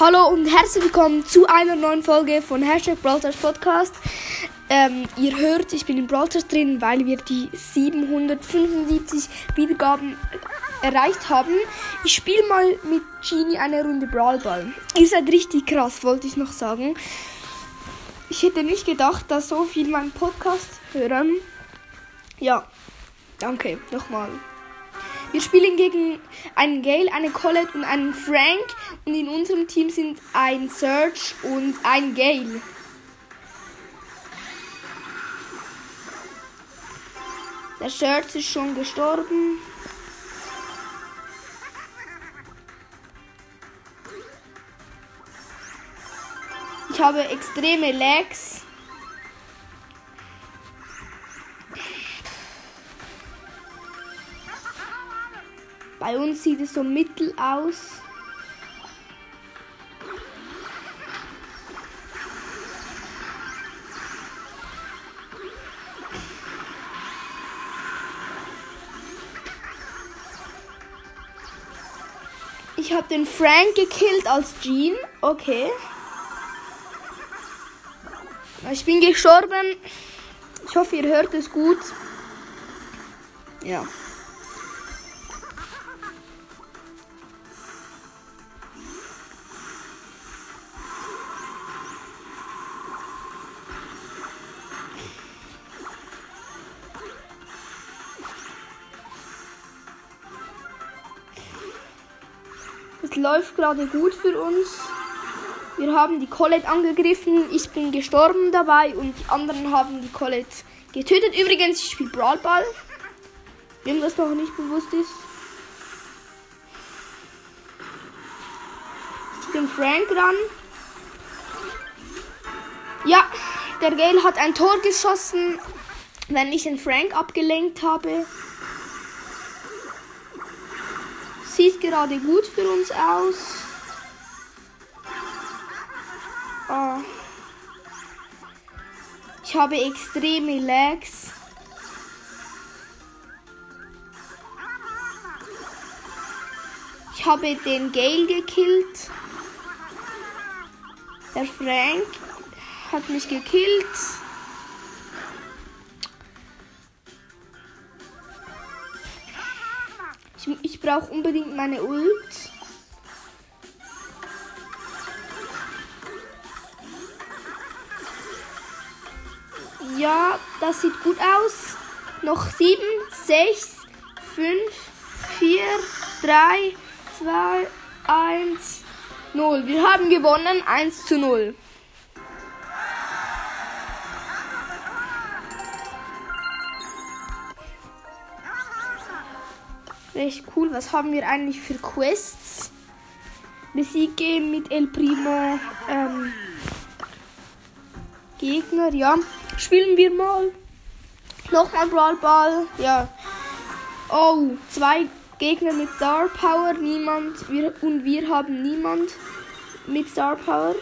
Hallo und herzlich willkommen zu einer neuen Folge von Hashtag Brawlstars Podcast. Ähm, ihr hört, ich bin in Brawlstars drin, weil wir die 775 Wiedergaben erreicht haben. Ich spiele mal mit Genie eine Runde Brawlball. Ihr seid richtig krass, wollte ich noch sagen. Ich hätte nicht gedacht, dass so viel meinen Podcast hören. Ja, danke nochmal. Wir spielen gegen einen Gale, eine Colette und einen Frank. Und in unserem Team sind ein Serge und ein Gale. Der Serge ist schon gestorben. Ich habe extreme Lags. Bei uns sieht es so mittel aus. Ich habe den Frank gekillt als Jean. Okay. Ich bin gestorben. Ich hoffe, ihr hört es gut. Ja. Läuft gerade gut für uns. Wir haben die Colette angegriffen. Ich bin gestorben dabei und die anderen haben die Colette getötet. Übrigens, ich spiele Brawl Ball. Wem das noch nicht bewusst ist. Ich bin Frank ran. Ja, der Gale hat ein Tor geschossen, wenn ich den Frank abgelenkt habe. Sieht gerade gut für uns aus. Oh. Ich habe extreme Lags. Ich habe den Gale gekillt. Der Frank hat mich gekillt. Brauche unbedingt meine Ult. Ja, das sieht gut aus. Noch 7, 6, 5, 4, 3, 2, 1, 0. Wir haben gewonnen 1 zu 0. Recht cool. Was haben wir eigentlich für Quests? Besiege mit El Primo ähm, Gegner. Ja, spielen wir mal. Nochmal Brawl Ball. Ja. Oh, zwei Gegner mit Star Power. Niemand. Wir, und wir haben niemand mit Star Power.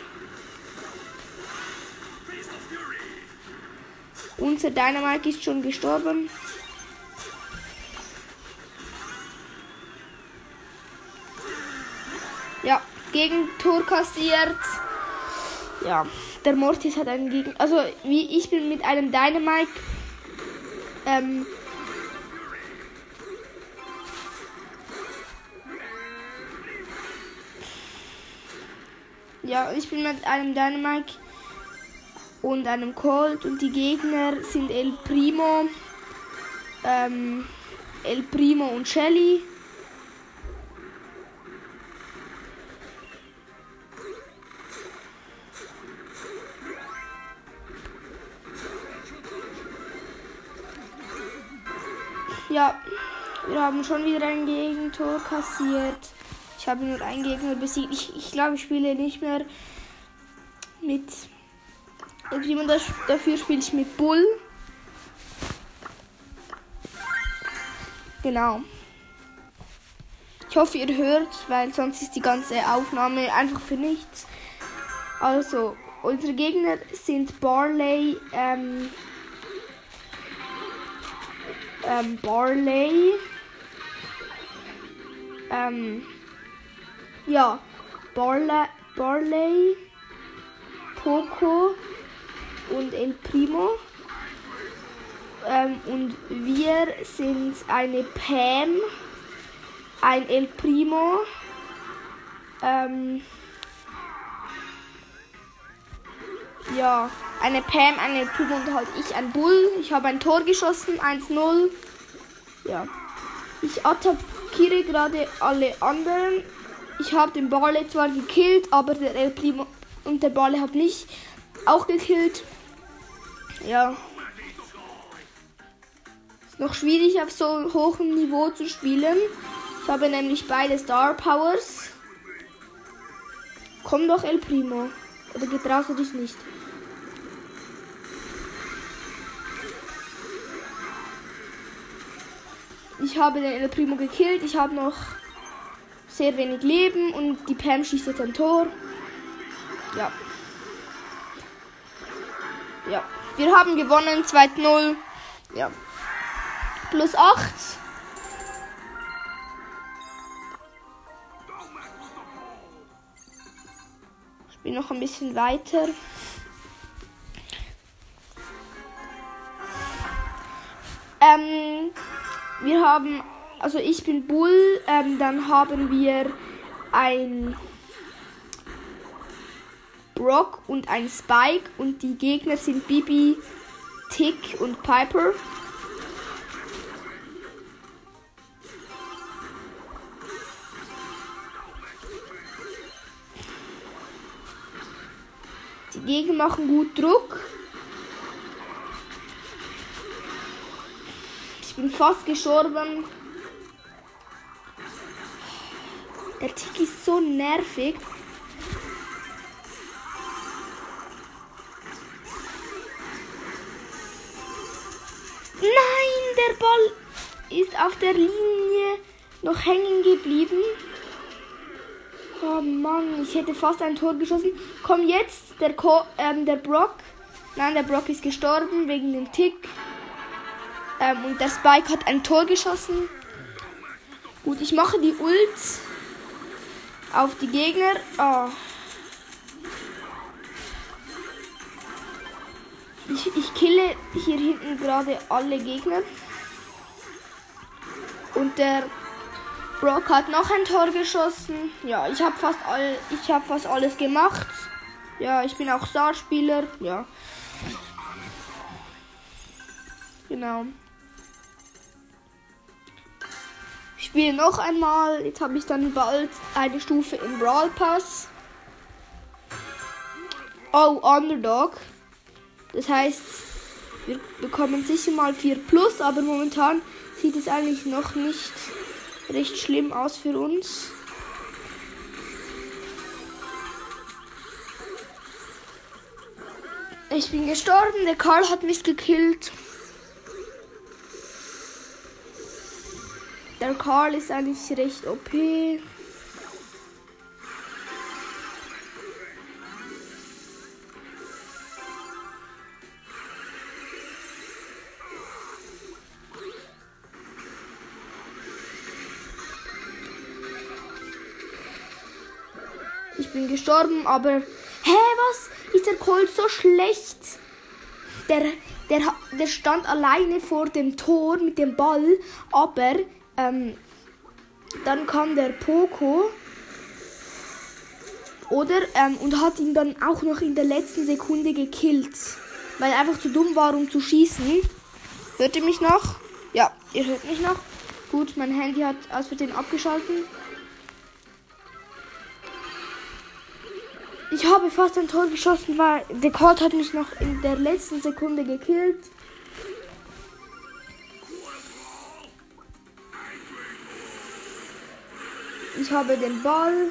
Unser Dynamite ist schon gestorben. Ja, Gegentor kassiert. Ja, der Mortis hat einen Gegen. Also, wie ich bin mit einem Dynamite. Ähm. Ja, ich bin mit einem Dynamite und einem Colt und die Gegner sind El Primo, ähm, El Primo und Shelly. Ja, wir haben schon wieder ein Gegentor kassiert. Ich habe nur einen Gegner besiegt. Ich, ich glaube, ich spiele nicht mehr mit. Dafür spiele ich mit Bull. Genau. Ich hoffe, ihr hört, weil sonst ist die ganze Aufnahme einfach für nichts. Also, unsere Gegner sind Barley, ähm, ähm, Barley. Ähm, ja, Barley, Barley, Poco und El Primo. Ähm, und wir sind eine Pam, ein El Primo, ähm, ja, eine Pam, eine Primo und halt ich ein Bull. Ich habe ein Tor geschossen, 1-0. Ja. Ich attackiere gerade alle anderen. Ich habe den Barley zwar gekillt, aber der El Primo und der Barley hat mich auch gekillt. Ja. Ist noch schwierig auf so hohem Niveau zu spielen. Ich habe nämlich beide Star Powers. Komm doch, El Primo. Oder getraust du dich nicht? Ich habe den El Primo gekillt. Ich habe noch sehr wenig Leben und die Pam schießt jetzt ein Tor. Ja. Ja. Wir haben gewonnen. 2-0. Ja. Plus 8. Ich bin noch ein bisschen weiter. Ähm, wir haben, also ich bin Bull, ähm, dann haben wir ein Brock und ein Spike und die Gegner sind Bibi, Tick und Piper. Die Gegner machen gut Druck. Fast gestorben. Der Tick ist so nervig. Nein, der Ball ist auf der Linie noch hängen geblieben. Oh Mann, ich hätte fast ein Tor geschossen. Komm jetzt, der, Co ähm, der Brock. Nein, der Brock ist gestorben wegen dem Tick. Ähm, und der Spike hat ein Tor geschossen. Gut, ich mache die Ult auf die Gegner. Oh. Ich, ich kille hier hinten gerade alle Gegner. Und der Brock hat noch ein Tor geschossen. Ja, ich habe fast all, ich habe fast alles gemacht. Ja, ich bin auch Starspieler. Ja. Genau. Spiele noch einmal. Jetzt habe ich dann bald eine Stufe im Brawl Pass. Oh, Underdog. Das heißt, wir bekommen sicher mal 4 plus, aber momentan sieht es eigentlich noch nicht recht schlimm aus für uns. Ich bin gestorben, der Karl hat mich gekillt. Der Karl ist eigentlich recht OP. Ich bin gestorben, aber. Hä, was? Ist der Colt so schlecht? Der, der, der stand alleine vor dem Tor mit dem Ball, aber ähm, dann kam der Poco. Oder? Ähm, und hat ihn dann auch noch in der letzten Sekunde gekillt. Weil er einfach zu dumm war, um zu schießen. Hört ihr mich noch? Ja, ihr hört mich noch. Gut, mein Handy hat aus Versehen abgeschalten. Ich habe fast ein Tor geschossen, weil der Colt hat mich noch in der letzten Sekunde gekillt. Ich habe den Ball.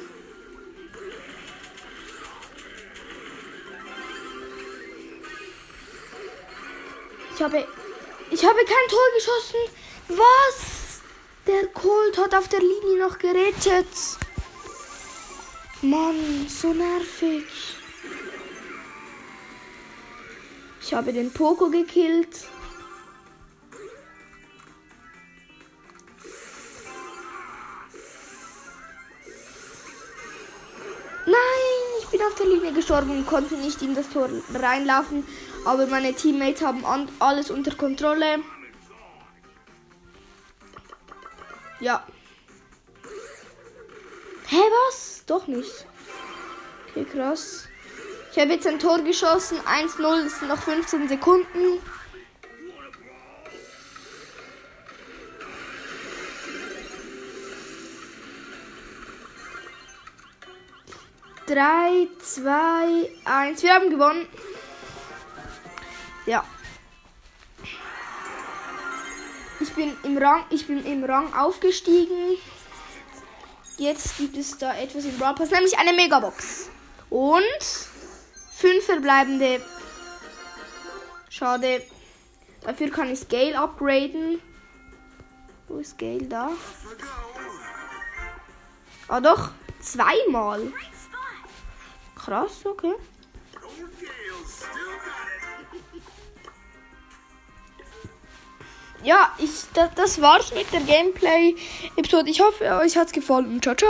Ich habe. Ich habe kein Tor geschossen. Was? Der Colt hat auf der Linie noch gerettet. Mann, so nervig. Ich habe den Poco gekillt. Gestorben und konnte nicht in das Tor reinlaufen. Aber meine Teammates haben alles unter Kontrolle. Ja. Hä, was? Doch nicht. Okay, krass. Ich habe jetzt ein Tor geschossen. 1-0, es sind noch 15 Sekunden. Drei, zwei, eins. Wir haben gewonnen. Ja. Ich bin im Rang, ich bin im Rang aufgestiegen. Jetzt gibt es da etwas im Brawl Pass, nämlich eine Megabox. Und fünf verbleibende. Schade. Dafür kann ich Gale upgraden. Wo ist Gale da? Ah doch, zweimal. Krass, okay. Ja, ich, das, das war's mit der Gameplay-Episode. Ich hoffe, euch hat's gefallen. Ciao, ciao.